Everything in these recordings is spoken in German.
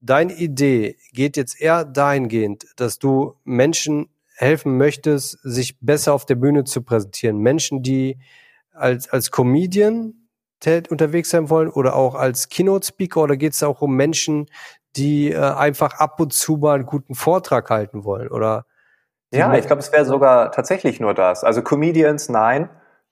deine Idee geht jetzt eher dahingehend, dass du Menschen helfen möchtest, sich besser auf der Bühne zu präsentieren. Menschen, die als, als Comedian unterwegs sein wollen oder auch als Keynote-Speaker oder geht es auch um Menschen, die äh, einfach ab und zu mal einen guten Vortrag halten wollen oder ja, ich glaube, es wäre sogar tatsächlich nur das. Also Comedians nein,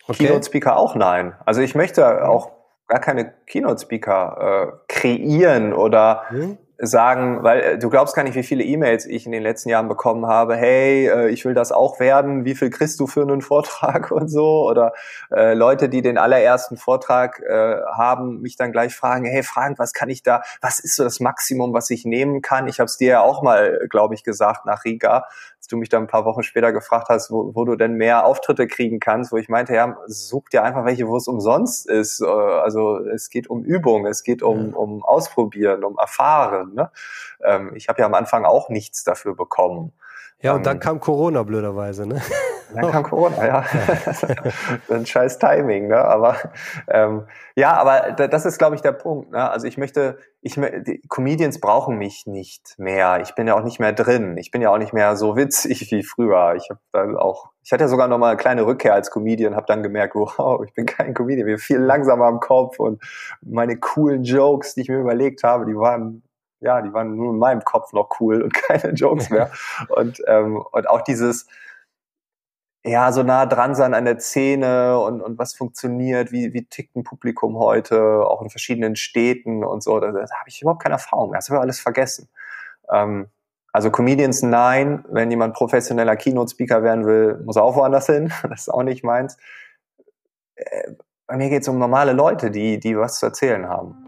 okay. Keynote Speaker auch nein. Also ich möchte auch gar keine Keynote Speaker äh, kreieren oder mhm sagen, weil äh, du glaubst gar nicht, wie viele E-Mails ich in den letzten Jahren bekommen habe. Hey, äh, ich will das auch werden. Wie viel kriegst du für einen Vortrag und so? Oder äh, Leute, die den allerersten Vortrag äh, haben, mich dann gleich fragen: Hey, Frank, was kann ich da? Was ist so das Maximum, was ich nehmen kann? Ich habe es dir ja auch mal, glaube ich, gesagt nach Riga als du mich dann ein paar Wochen später gefragt hast, wo, wo du denn mehr Auftritte kriegen kannst, wo ich meinte, ja, such dir einfach welche, wo es umsonst ist. Äh, also es geht um Übung, es geht um, um Ausprobieren, um Erfahren. Ne? Ähm, ich habe ja am Anfang auch nichts dafür bekommen. Ja, und dann ähm, kam Corona blöderweise, ne? Dann kam Corona, ja. Ein scheiß Timing, ne? Aber ähm, ja, aber das ist, glaube ich, der Punkt. Ne? Also ich möchte, ich die Comedians brauchen mich nicht mehr. Ich bin ja auch nicht mehr drin. Ich bin ja auch nicht mehr so witzig wie früher. Ich habe dann auch, ich hatte ja sogar noch mal eine kleine Rückkehr als Comedian, habe dann gemerkt, wow, ich bin kein Comedian, ich viel langsamer am Kopf und meine coolen Jokes, die ich mir überlegt habe, die waren ja, die waren nur in meinem Kopf noch cool und keine Jokes mehr. und, ähm, und auch dieses, ja, so nah dran sein an der Szene und, und was funktioniert, wie, wie tickt ein Publikum heute, auch in verschiedenen Städten und so, da, da habe ich überhaupt keine Erfahrung mehr. Das habe ich alles vergessen. Ähm, also Comedians nein, wenn jemand professioneller Keynote-Speaker werden will, muss er auch woanders hin. Das ist auch nicht meins. Äh, bei mir geht es um normale Leute, die, die was zu erzählen haben.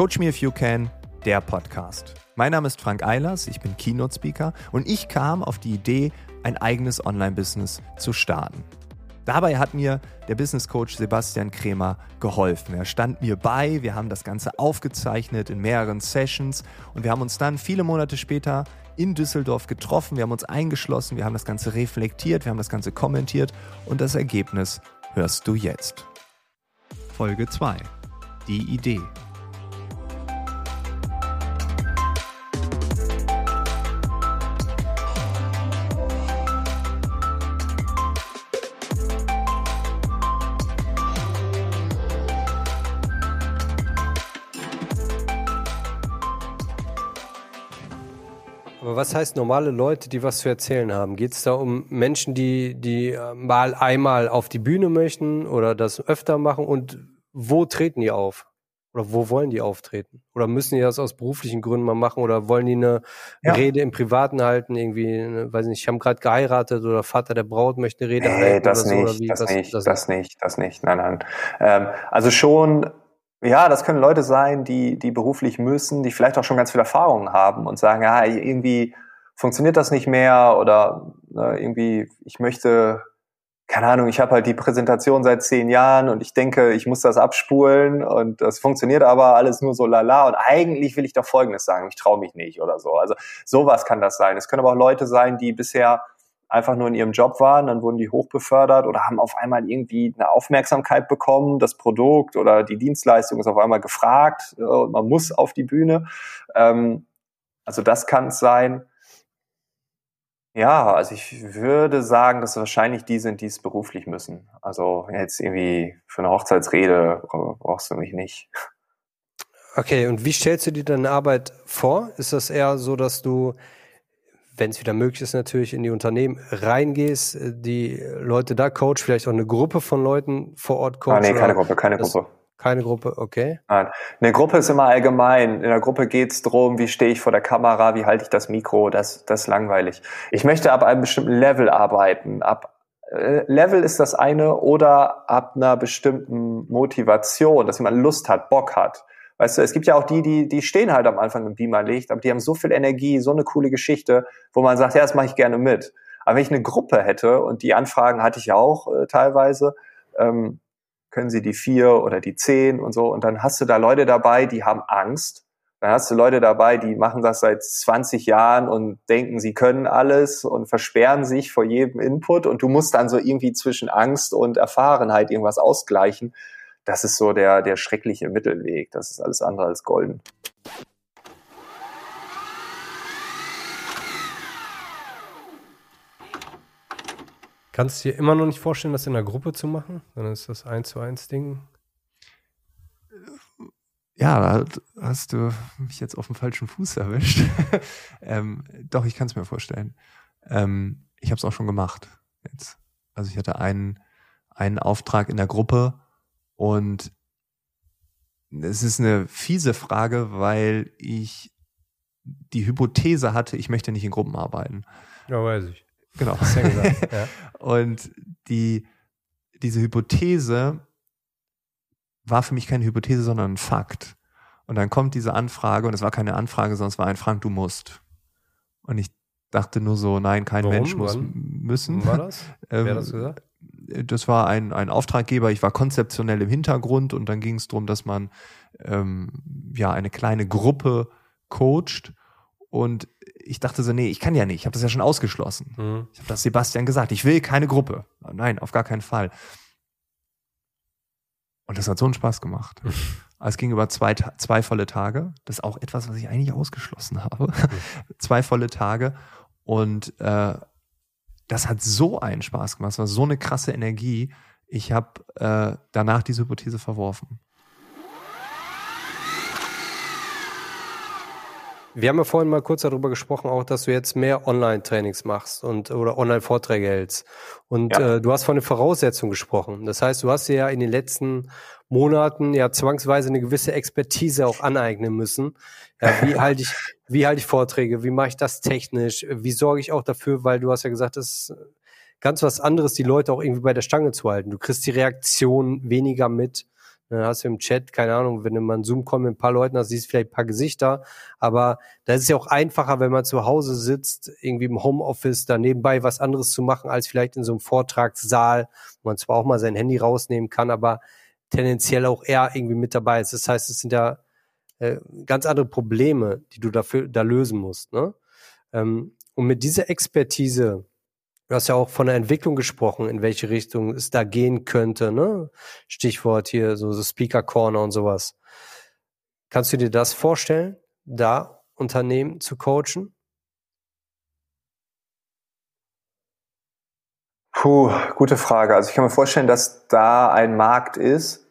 Coach Me If You Can, der Podcast. Mein Name ist Frank Eilers, ich bin Keynote Speaker und ich kam auf die Idee, ein eigenes Online-Business zu starten. Dabei hat mir der Business Coach Sebastian Kremer geholfen. Er stand mir bei, wir haben das Ganze aufgezeichnet in mehreren Sessions und wir haben uns dann viele Monate später in Düsseldorf getroffen, wir haben uns eingeschlossen, wir haben das Ganze reflektiert, wir haben das Ganze kommentiert und das Ergebnis hörst du jetzt. Folge 2. Die Idee. Was heißt normale Leute, die was zu erzählen haben? Geht es da um Menschen, die, die äh, mal einmal auf die Bühne möchten oder das öfter machen? Und wo treten die auf? Oder wo wollen die auftreten? Oder müssen die das aus beruflichen Gründen mal machen? Oder wollen die eine ja. Rede im Privaten halten? Irgendwie, weiß nicht, ich habe gerade geheiratet oder Vater der Braut möchte eine Rede nee, halten. Das, nicht, so, das, das, nicht, das, das nicht, das nicht, nein, nein. Ähm, also schon ja, das können Leute sein, die, die beruflich müssen, die vielleicht auch schon ganz viel Erfahrung haben und sagen, ja, irgendwie funktioniert das nicht mehr oder ne, irgendwie, ich möchte, keine Ahnung, ich habe halt die Präsentation seit zehn Jahren und ich denke, ich muss das abspulen und das funktioniert aber alles nur so lala und eigentlich will ich doch Folgendes sagen, ich traue mich nicht oder so. Also sowas kann das sein. Es können aber auch Leute sein, die bisher einfach nur in ihrem Job waren, dann wurden die hochbefördert oder haben auf einmal irgendwie eine Aufmerksamkeit bekommen, das Produkt oder die Dienstleistung ist auf einmal gefragt äh, und man muss auf die Bühne. Ähm, also das kann es sein. Ja, also ich würde sagen, dass wahrscheinlich die sind, die es beruflich müssen. Also jetzt irgendwie für eine Hochzeitsrede brauchst du mich nicht. Okay, und wie stellst du dir deine Arbeit vor? Ist das eher so, dass du wenn es wieder möglich ist, natürlich in die Unternehmen reingehst, äh, die Leute da coach, vielleicht auch eine Gruppe von Leuten vor Ort coach. Ah, nee, keine Gruppe, keine Gruppe. Keine Gruppe, okay. Nein. Eine Gruppe ist immer allgemein. In der Gruppe geht's drum, wie stehe ich vor der Kamera, wie halte ich das Mikro, das, das ist langweilig. Ich möchte ab einem bestimmten Level arbeiten. Ab äh, Level ist das eine oder ab einer bestimmten Motivation, dass jemand Lust hat, Bock hat. Weißt du, es gibt ja auch die, die, die stehen halt am Anfang im Beamerlicht, aber die haben so viel Energie, so eine coole Geschichte, wo man sagt, ja, das mache ich gerne mit. Aber wenn ich eine Gruppe hätte, und die Anfragen hatte ich ja auch äh, teilweise, ähm, können sie die vier oder die zehn und so, und dann hast du da Leute dabei, die haben Angst, Dann hast du Leute dabei, die machen das seit 20 Jahren und denken, sie können alles und versperren sich vor jedem Input und du musst dann so irgendwie zwischen Angst und Erfahrenheit irgendwas ausgleichen. Das ist so der, der schreckliche Mittelweg. Das ist alles andere als golden. Kannst du dir immer noch nicht vorstellen, das in einer Gruppe zu machen? Dann ist das eins zu eins Ding. Ja, da hast du mich jetzt auf dem falschen Fuß erwischt. ähm, doch, ich kann es mir vorstellen. Ähm, ich habe es auch schon gemacht. Jetzt. Also ich hatte einen, einen Auftrag in der Gruppe und es ist eine fiese Frage, weil ich die Hypothese hatte, ich möchte nicht in Gruppen arbeiten. Ja, weiß ich. Genau. Ja gesagt, ja. Und die, diese Hypothese war für mich keine Hypothese, sondern ein Fakt. Und dann kommt diese Anfrage und es war keine Anfrage, sondern es war ein Frank, du musst. Und ich dachte nur so, nein, kein Warum? Mensch muss Wann? müssen. War das? Ähm, Wer hat das gesagt? Das war ein, ein Auftraggeber, ich war konzeptionell im Hintergrund und dann ging es darum, dass man ähm, ja eine kleine Gruppe coacht und ich dachte so, nee, ich kann ja nicht, ich habe das ja schon ausgeschlossen. Mhm. Ich habe das Sebastian gesagt, ich will keine Gruppe. Nein, auf gar keinen Fall. Und das hat so einen Spaß gemacht. Es ging über zwei, zwei volle Tage. Das ist auch etwas, was ich eigentlich ausgeschlossen habe. zwei volle Tage. Und äh, das hat so einen Spaß gemacht. Es war so eine krasse Energie. Ich habe äh, danach diese Hypothese verworfen. Wir haben ja vorhin mal kurz darüber gesprochen, auch, dass du jetzt mehr Online-Trainings machst und oder Online-Vorträge hältst. Und Ja. äh, du hast von den Voraussetzungen gesprochen. Das heißt, du hast ja in den letzten Monaten ja zwangsweise eine gewisse Expertise auch aneignen müssen. Ja, wie halte ich, wie halte ich Vorträge? Wie mache ich das technisch? Wie sorge ich auch dafür, weil du hast ja gesagt, das ist ganz was anderes, die Leute auch irgendwie bei der Stange zu halten. Du kriegst die Reaktion weniger mit. Dann hast du im Chat, keine Ahnung, wenn du mal einen Zoom-Call mit ein paar Leuten hast, siehst du vielleicht ein paar Gesichter. Aber da ist es ja auch einfacher, wenn man zu Hause sitzt, irgendwie im Homeoffice, da nebenbei was anderes zu machen, als vielleicht in so einem Vortragssaal, wo man zwar auch mal sein Handy rausnehmen kann, aber tendenziell auch eher irgendwie mit dabei ist. Das heißt, es sind ja äh, ganz andere Probleme, die du dafür da lösen musst. Ne? Ähm, und mit dieser Expertise, du hast ja auch von der Entwicklung gesprochen, in welche Richtung es da gehen könnte, ne? Stichwort hier, so, so Speaker Corner und sowas. Kannst du dir das vorstellen, da Unternehmen zu coachen? Puh, gute Frage. Also ich kann mir vorstellen, dass da ein Markt ist.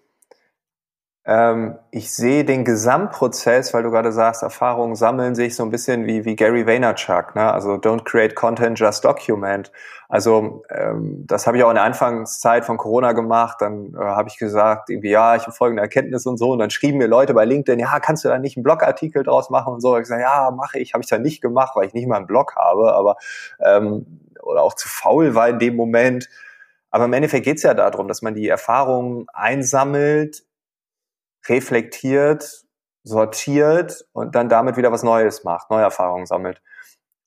Ähm, ich sehe den Gesamtprozess, weil du gerade sagst, Erfahrungen sammeln sich so ein bisschen wie, wie Gary Vaynerchuk, ne? Also don't create content, just document. Also ähm, das habe ich auch in der Anfangszeit von Corona gemacht. Dann äh, habe ich gesagt, irgendwie, ja, ich habe folgende Erkenntnis und so. Und dann schrieben mir Leute bei LinkedIn, ja, kannst du da nicht einen Blogartikel draus machen und so. Ich gesagt, ja, mache ich. Habe ich da nicht gemacht, weil ich nicht mal einen Blog habe, aber ähm, oder auch zu faul war in dem Moment. Aber im Endeffekt geht es ja darum, dass man die Erfahrungen einsammelt, reflektiert, sortiert und dann damit wieder was Neues macht, neue Erfahrungen sammelt.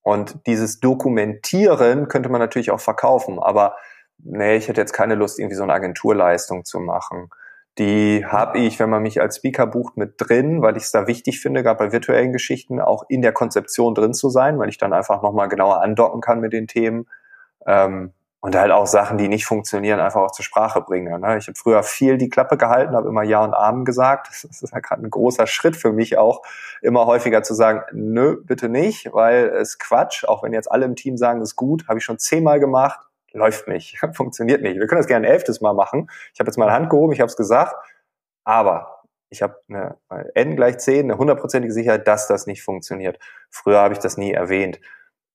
Und dieses Dokumentieren könnte man natürlich auch verkaufen, aber nee, ich hätte jetzt keine Lust, irgendwie so eine Agenturleistung zu machen. Die habe ich, wenn man mich als Speaker bucht, mit drin, weil ich es da wichtig finde, gerade bei virtuellen Geschichten auch in der Konzeption drin zu sein, weil ich dann einfach nochmal genauer andocken kann mit den Themen. Ähm, und halt auch Sachen, die nicht funktionieren, einfach auch zur Sprache bringe. Ne? Ich habe früher viel die Klappe gehalten, habe immer Ja und Amen gesagt. Das ist ja gerade ein großer Schritt für mich auch, immer häufiger zu sagen, nö, bitte nicht, weil es Quatsch. Auch wenn jetzt alle im Team sagen, ist gut, habe ich schon zehnmal gemacht, läuft nicht, funktioniert nicht. Wir können das gerne ein elftes Mal machen. Ich habe jetzt meine Hand gehoben, ich habe es gesagt, aber ich habe eine n gleich 10, eine hundertprozentige Sicherheit, dass das nicht funktioniert. Früher habe ich das nie erwähnt.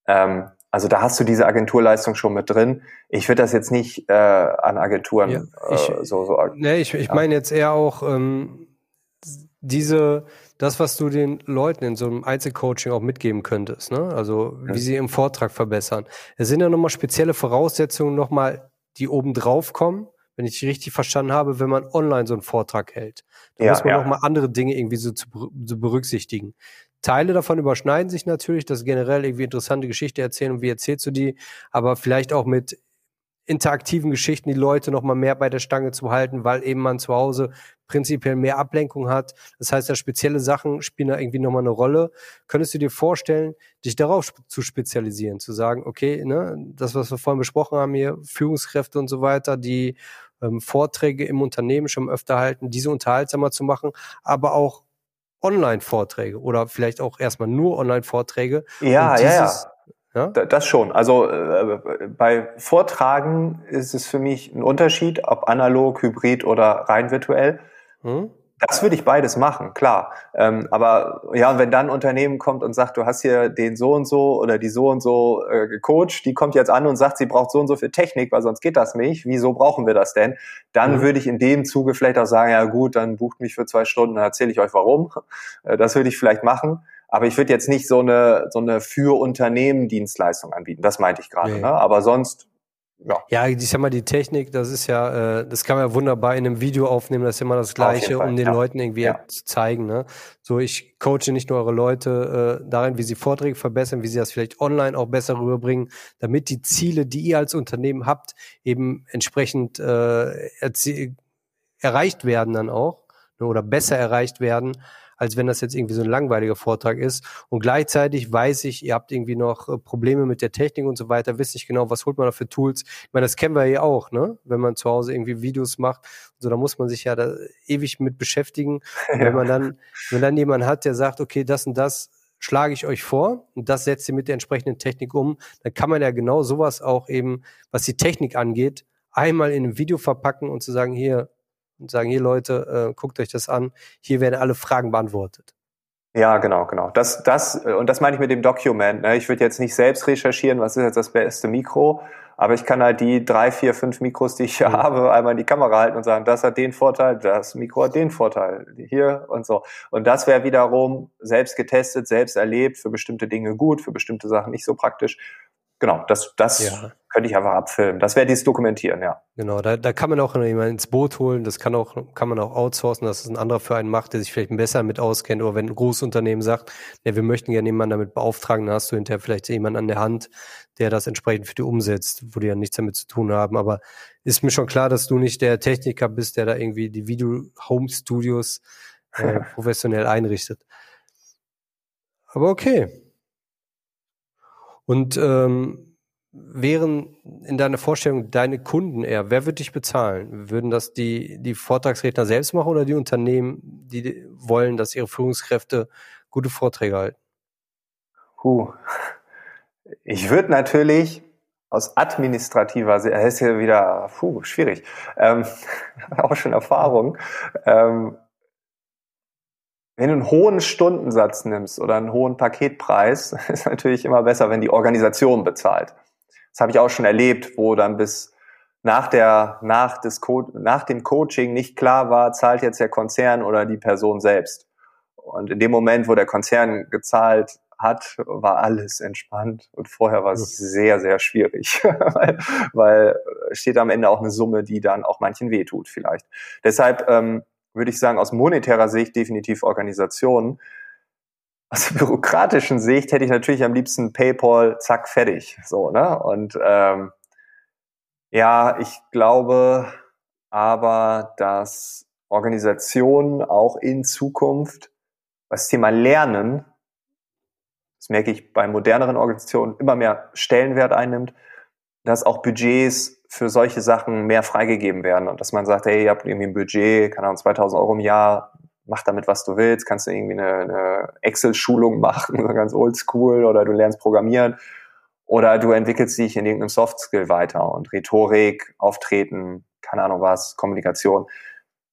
Ähm, also da hast du diese Agenturleistung schon mit drin. Ich würde das jetzt nicht äh, an Agenturen Ja, ich- äh, so, so Nee, ich, ich Ja. meine jetzt eher auch ähm, diese, das, was du den Leuten in so einem Einzelcoaching auch mitgeben könntest, ne? Also wie Ja. sie im Vortrag verbessern. Es sind ja nochmal spezielle Voraussetzungen nochmal, die oben drauf kommen, wenn ich richtig verstanden habe, wenn man online so einen Vortrag hält. Da Ja, muss man ja. nochmal andere Dinge irgendwie so zu, zu berücksichtigen. Teile davon überschneiden sich natürlich, das ist generell irgendwie interessante Geschichte erzählen und wie erzählst du die, aber vielleicht auch mit interaktiven Geschichten die Leute noch mal mehr bei der Stange zu halten, weil eben man zu Hause prinzipiell mehr Ablenkung hat. Das heißt, ja, spezielle Sachen spielen da irgendwie noch mal eine Rolle. Könntest du dir vorstellen, dich darauf zu spezialisieren, zu sagen, okay, ne, das, was wir vorhin besprochen haben hier, Führungskräfte und so weiter, die ähm, Vorträge im Unternehmen schon öfter halten, diese unterhaltsamer zu machen, aber auch Online-Vorträge oder vielleicht auch erstmal nur Online-Vorträge. Ja, dieses, ja, ja. Ja? Das schon. Also äh, bei Vortragen ist es für mich ein Unterschied, ob analog, hybrid oder rein virtuell. Hm? Das würde ich beides machen, klar. Ähm, aber ja, und wenn dann ein Unternehmen kommt und sagt, du hast hier den so und so oder die so und so äh, gecoacht, die kommt jetzt an und sagt, sie braucht so und so viel Technik, weil sonst geht das nicht. Wieso brauchen wir das denn? Dann mhm. würde ich in dem Zuge vielleicht auch sagen, ja gut, dann bucht mich für zwei Stunden, dann erzähle ich euch warum. Äh, das würde ich vielleicht machen. Aber ich würde jetzt nicht so eine, so eine für Unternehmen Dienstleistung anbieten. Das meinte ich gerade. Nee. Ne? Aber sonst, ja. Ja, ich sag mal, die Technik, das ist ja, äh, das kann man ja wunderbar in einem Video aufnehmen, das ist immer das Gleiche, um den ja. Leuten irgendwie ja. zu zeigen. Ne? So, ich coache nicht nur eure Leute äh, darin, wie sie Vorträge verbessern, wie sie das vielleicht online auch besser rüberbringen, damit die Ziele, die ihr als Unternehmen habt, eben entsprechend äh, erreicht werden dann auch ne, oder besser erreicht werden, als wenn das jetzt irgendwie so ein langweiliger Vortrag ist. Und gleichzeitig weiß ich, ihr habt irgendwie noch äh, Probleme mit der Technik und so weiter, wisst nicht genau, was holt man da für Tools. Ich meine, das kennen wir ja auch, ne? Wenn man zu Hause irgendwie Videos macht, so da muss man sich ja da ewig mit beschäftigen. Und wenn man dann, wenn dann jemand hat, der sagt, okay, das und das schlage ich euch vor und das setzt ihr mit der entsprechenden Technik um, dann kann man ja genau sowas auch eben, was die Technik angeht, einmal in einem Video verpacken und zu sagen, hier, und sagen, hier Leute, äh, guckt euch das an, hier werden alle Fragen beantwortet. Ja, genau, genau. Das, das, äh, und das meine ich mit dem Document. Ne? Ich würde jetzt nicht selbst recherchieren, was ist jetzt das beste Mikro, aber ich kann halt die drei, vier, fünf Mikros, die ich mhm. habe, einmal in die Kamera halten und sagen, das hat den Vorteil, das Mikro hat den Vorteil, hier und so. Und das wäre wiederum selbst getestet, selbst erlebt, für bestimmte Dinge gut, für bestimmte Sachen nicht so praktisch. Genau, das, das ja könnte ich einfach abfilmen. Das wäre dieses Dokumentieren, ja. Genau, da, da kann man auch jemanden ins Boot holen, das kann auch, kann man auch outsourcen, dass es ein anderer für einen macht, der sich vielleicht besser mit auskennt. Oder wenn ein Großunternehmen sagt, ja, wir möchten gerne jemanden damit beauftragen, dann hast du hinterher vielleicht jemanden an der Hand, der das entsprechend für dich umsetzt, wo die ja nichts damit zu tun haben. Aber ist mir schon klar, dass du nicht der Techniker bist, der da irgendwie die Video-Home-Studios äh, professionell einrichtet. Aber okay. Und ähm, wären in deiner Vorstellung deine Kunden eher? Wer würde dich bezahlen? Würden das die, die Vortragsredner selbst machen oder die Unternehmen, die wollen, dass ihre Führungskräfte gute Vorträge halten? Puh. Ich würde natürlich aus administrativer Sicht, das ist ja wieder puh, schwierig, ähm, auch schon Erfahrung, ähm, wenn du einen hohen Stundensatz nimmst oder einen hohen Paketpreis, ist natürlich immer besser, wenn die Organisation bezahlt. Das habe ich auch schon erlebt, wo dann bis nach der, nach des Co nach dem Coaching nicht klar war, zahlt jetzt der Konzern oder die Person selbst. Und in dem Moment, wo der Konzern gezahlt hat, war alles entspannt und vorher war es sehr, sehr schwierig, weil, weil steht am Ende auch eine Summe, die dann auch manchen wehtut vielleicht. Deshalb ähm, würde ich sagen, aus monetärer Sicht definitiv Organisationen, aus der bürokratischen Sicht hätte ich natürlich am liebsten PayPal, zack, fertig. So, ne? Und ähm, ja, ich glaube aber, dass Organisationen auch in Zukunft das Thema Lernen, das merke ich bei moderneren Organisationen, immer mehr Stellenwert einnimmt, dass auch Budgets für solche Sachen mehr freigegeben werden und dass man sagt, hey, ihr habt irgendwie ein Budget, keine Ahnung, 2000 Euro im Jahr, mach damit, was du willst, kannst du irgendwie eine, eine Excel-Schulung machen, so ganz oldschool, oder du lernst Programmieren, oder du entwickelst dich in irgendeinem Soft-Skill weiter und Rhetorik, Auftreten, keine Ahnung was, Kommunikation.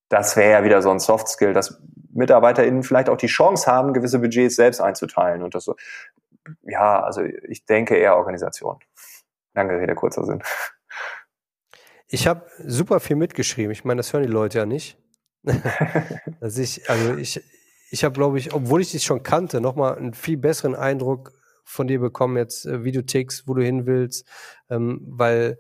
Das wäre ja wieder so ein Soft-Skill, dass MitarbeiterInnen vielleicht auch die Chance haben, gewisse Budgets selbst einzuteilen und das so. Ja, also ich denke eher Organisation. Lange Rede, kurzer Sinn. Ich habe super viel mitgeschrieben. Ich meine, das hören die Leute ja nicht. Also ich, also ich, ich habe, glaube ich, obwohl ich dich schon kannte, nochmal einen viel besseren Eindruck von dir bekommen, jetzt äh, wie du tickst, wo du hin willst, ähm, weil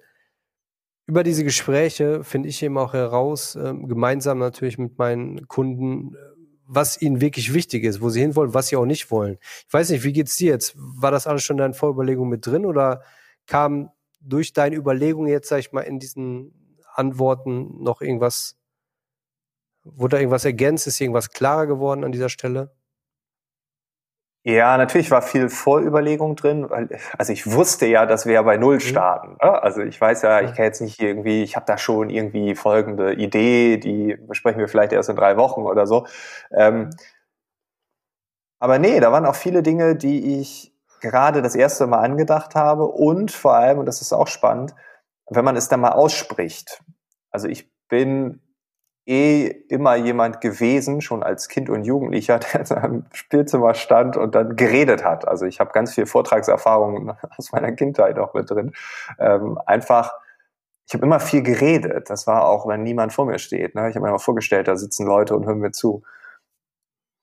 über diese Gespräche finde ich eben auch heraus, ähm, gemeinsam natürlich mit meinen Kunden, was ihnen wirklich wichtig ist, wo sie hinwollen, was sie auch nicht wollen. Ich weiß nicht, wie geht's dir jetzt? War das alles schon in deinen Vorüberlegungen mit drin oder kam durch deine Überlegungen jetzt, sag ich mal, in diesen Antworten noch irgendwas, wurde da irgendwas ergänzt? Ist irgendwas klarer geworden an dieser Stelle? Ja, natürlich war viel Vorüberlegung drin, weil also ich wusste ja, dass wir ja bei Null mhm. starten. Ne? Also ich weiß ja, ich kann jetzt nicht irgendwie, ich habe da schon irgendwie folgende Idee, die besprechen wir vielleicht erst in drei Wochen oder so. Ähm, aber nee, da waren auch viele Dinge, die ich gerade das erste Mal angedacht habe und vor allem, und das ist auch spannend, wenn man es dann mal ausspricht. Also ich bin eh immer jemand gewesen, schon als Kind und Jugendlicher, der in seinem Spielzimmer stand und dann geredet hat. Also ich habe ganz viel Vortragserfahrungen aus meiner Kindheit auch mit drin. Ähm, einfach, ich habe immer viel geredet. Das war auch, wenn niemand vor mir steht. Ne? Ich habe mir immer vorgestellt, da sitzen Leute und hören mir zu.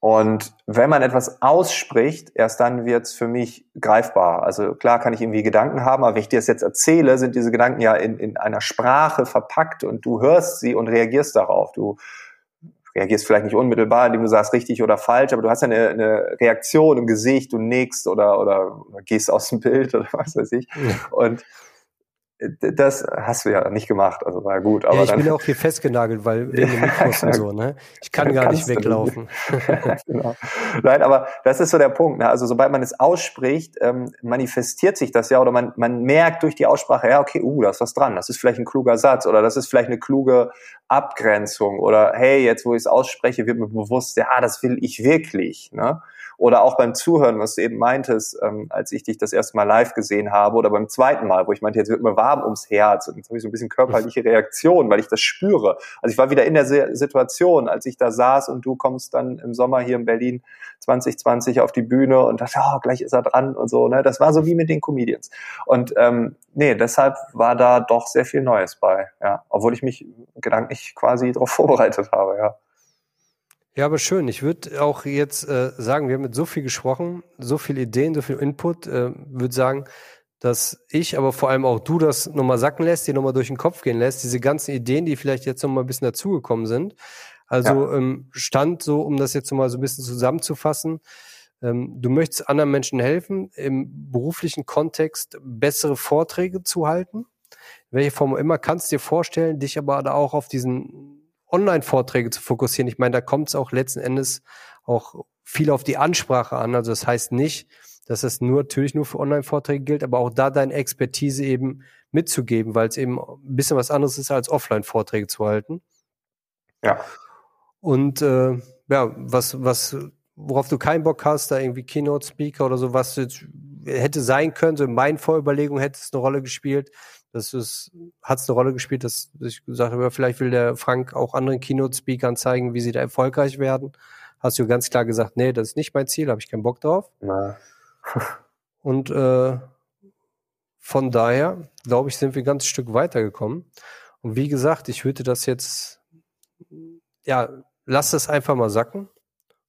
Und wenn man etwas ausspricht, erst dann wird's für mich greifbar. Also klar kann ich irgendwie Gedanken haben, aber wenn ich dir das jetzt erzähle, sind diese Gedanken ja in, in einer Sprache verpackt und du hörst sie und reagierst darauf. Du reagierst vielleicht nicht unmittelbar, indem du sagst richtig oder falsch, aber du hast ja eine, eine Reaktion im Gesicht, du nickst oder, oder, gehst aus dem Bild oder was weiß ich. Ja. Und das hast du ja nicht gemacht, also war gut. Aber ja, ich dann, bin auch hier festgenagelt, weil wegen dem Mikros und so, ne? Ich kann gar nicht weglaufen. genau. Nein, aber das ist so der Punkt. Ne? Also sobald man es ausspricht, ähm, manifestiert sich das ja oder man, man merkt durch die Aussprache, ja, okay, uh, da ist was dran. Das ist vielleicht ein kluger Satz oder das ist vielleicht eine kluge Abgrenzung oder hey, jetzt wo ich es ausspreche, wird mir bewusst, ja, das will ich wirklich. Ne? Oder auch beim Zuhören, was du eben meintest, ähm, als ich dich das erste Mal live gesehen habe oder beim zweiten Mal, wo ich meinte, jetzt wird mir warm ums Herz und jetzt habe ich so ein bisschen körperliche Reaktion, weil ich das spüre. Also ich war wieder in der Situation, als ich da saß und du kommst dann im Sommer hier in Berlin 2020 auf die Bühne und dachte, oh, gleich ist er dran und so. Ne? Das war so wie mit den Comedians. Und ähm, nee, deshalb war da doch sehr viel Neues bei, ja. Obwohl ich mich gedanklich quasi darauf vorbereitet habe, ja. Ja, aber schön. Ich würde auch jetzt äh, sagen, wir haben mit so viel gesprochen, so viele Ideen, so viel Input. Äh, würde sagen, dass ich, aber vor allem auch du das nochmal sacken lässt, dir nochmal durch den Kopf gehen lässt, diese ganzen Ideen, die vielleicht jetzt nochmal ein bisschen dazugekommen sind. Also ja. ähm, Stand so, um das jetzt nochmal so ein bisschen zusammenzufassen. Ähm, du möchtest anderen Menschen helfen, im beruflichen Kontext bessere Vorträge zu halten. Welche Form auch immer, kannst dir vorstellen, dich aber da auch auf diesen Online-Vorträge zu fokussieren. Ich meine, da kommt es auch letzten Endes auch viel auf die Ansprache an. Also das heißt nicht, dass es nur natürlich nur für Online-Vorträge gilt, aber auch da deine Expertise eben mitzugeben, weil es eben ein bisschen was anderes ist, als Offline-Vorträge zu halten. Ja. Und äh, ja, was, was, worauf du keinen Bock hast, da irgendwie Keynote-Speaker oder so, was jetzt hätte sein können, so in meinen Vorüberlegungen hätte es eine Rolle gespielt, das ist, hat es eine Rolle gespielt, dass ich gesagt habe, vielleicht will der Frank auch anderen Keynote-Speakern zeigen, wie sie da erfolgreich werden. Hast du ganz klar gesagt, nee, das ist nicht mein Ziel, habe ich keinen Bock drauf. Na. Und äh, von daher, glaube ich, sind wir ein ganzes Stück weitergekommen. Und wie gesagt, ich würde das jetzt, ja, lass das einfach mal sacken.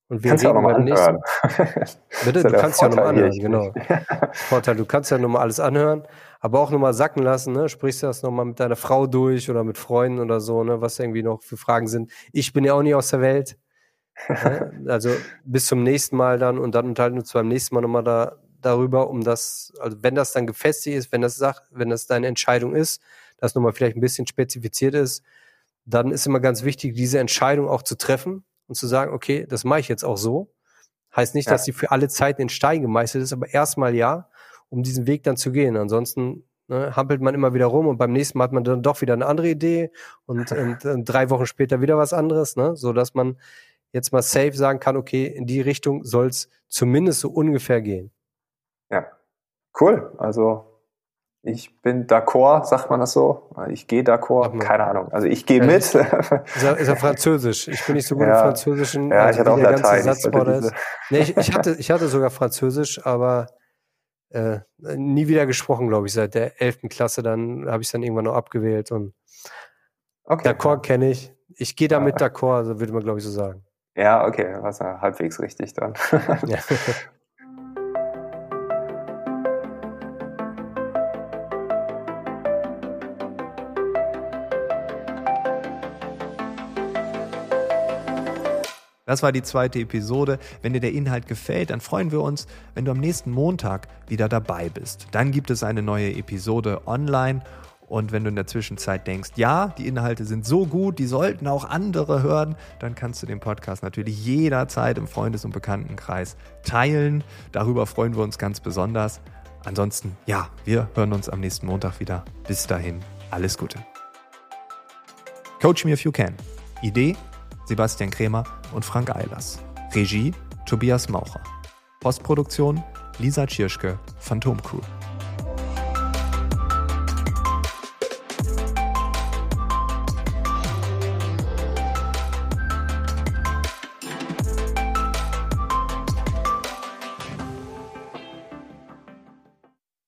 Und wir kannst reden beim nächsten. Bitte, du kannst ja nochmal anhören, genau. Vorteil, du kannst ja nochmal alles anhören aber auch nochmal sacken lassen, ne? Sprichst du das nochmal mit deiner Frau durch oder mit Freunden oder so, ne? Was irgendwie noch für Fragen sind. Ich bin ja auch nie aus der Welt. ne? Also bis zum nächsten Mal dann und dann unterhalten wir uns beim nächsten Mal nochmal da, darüber, um das, also wenn das dann gefestigt ist, wenn das sagt, wenn das deine Entscheidung ist, das nochmal vielleicht ein bisschen spezifiziert ist, dann ist immer ganz wichtig, diese Entscheidung auch zu treffen und zu sagen, okay, das mache ich jetzt auch so. Heißt nicht, ja. dass sie für alle Zeiten in Stein gemeißelt ist, aber erstmal ja um diesen Weg dann zu gehen. Ansonsten ne, hampelt man immer wieder rum und beim nächsten Mal hat man dann doch wieder eine andere Idee und, und, und drei Wochen später wieder was anderes, ne? so dass man jetzt mal safe sagen kann, okay, in die Richtung soll es zumindest so ungefähr gehen. Ja, cool. Also ich bin d'accord, sagt man das so? Ich gehe d'accord, keine Ahnung. Also ich gehe ja, mit. Ist ja, ist ja Französisch. Ich bin nicht so gut ja. im Französischen. Ja, also ich hatte auch Latein. Ich, nee, ich, ich, hatte, ich hatte sogar Französisch, aber äh, nie wieder gesprochen, glaube ich, seit der elften Klasse. Dann habe ich es dann irgendwann noch abgewählt und okay, D'accord kenne ich. Ich gehe damit ja. d'accord, also würde man, glaube ich, so sagen. Ja, okay, was ja halbwegs richtig dann. ja. Das war die zweite Episode. Wenn dir der Inhalt gefällt, dann freuen wir uns, wenn du am nächsten Montag wieder dabei bist. Dann gibt es eine neue Episode online. Und wenn du in der Zwischenzeit denkst, ja, die Inhalte sind so gut, die sollten auch andere hören, dann kannst du den Podcast natürlich jederzeit im Freundes- und Bekanntenkreis teilen. Darüber freuen wir uns ganz besonders. Ansonsten, ja, wir hören uns am nächsten Montag wieder. Bis dahin, alles Gute. Coach Me If You Can. Idee Sebastian Krämer und Frank Eilers. Regie Tobias Maucher. Postproduktion Lisa Tschirschke, Phantom Crew.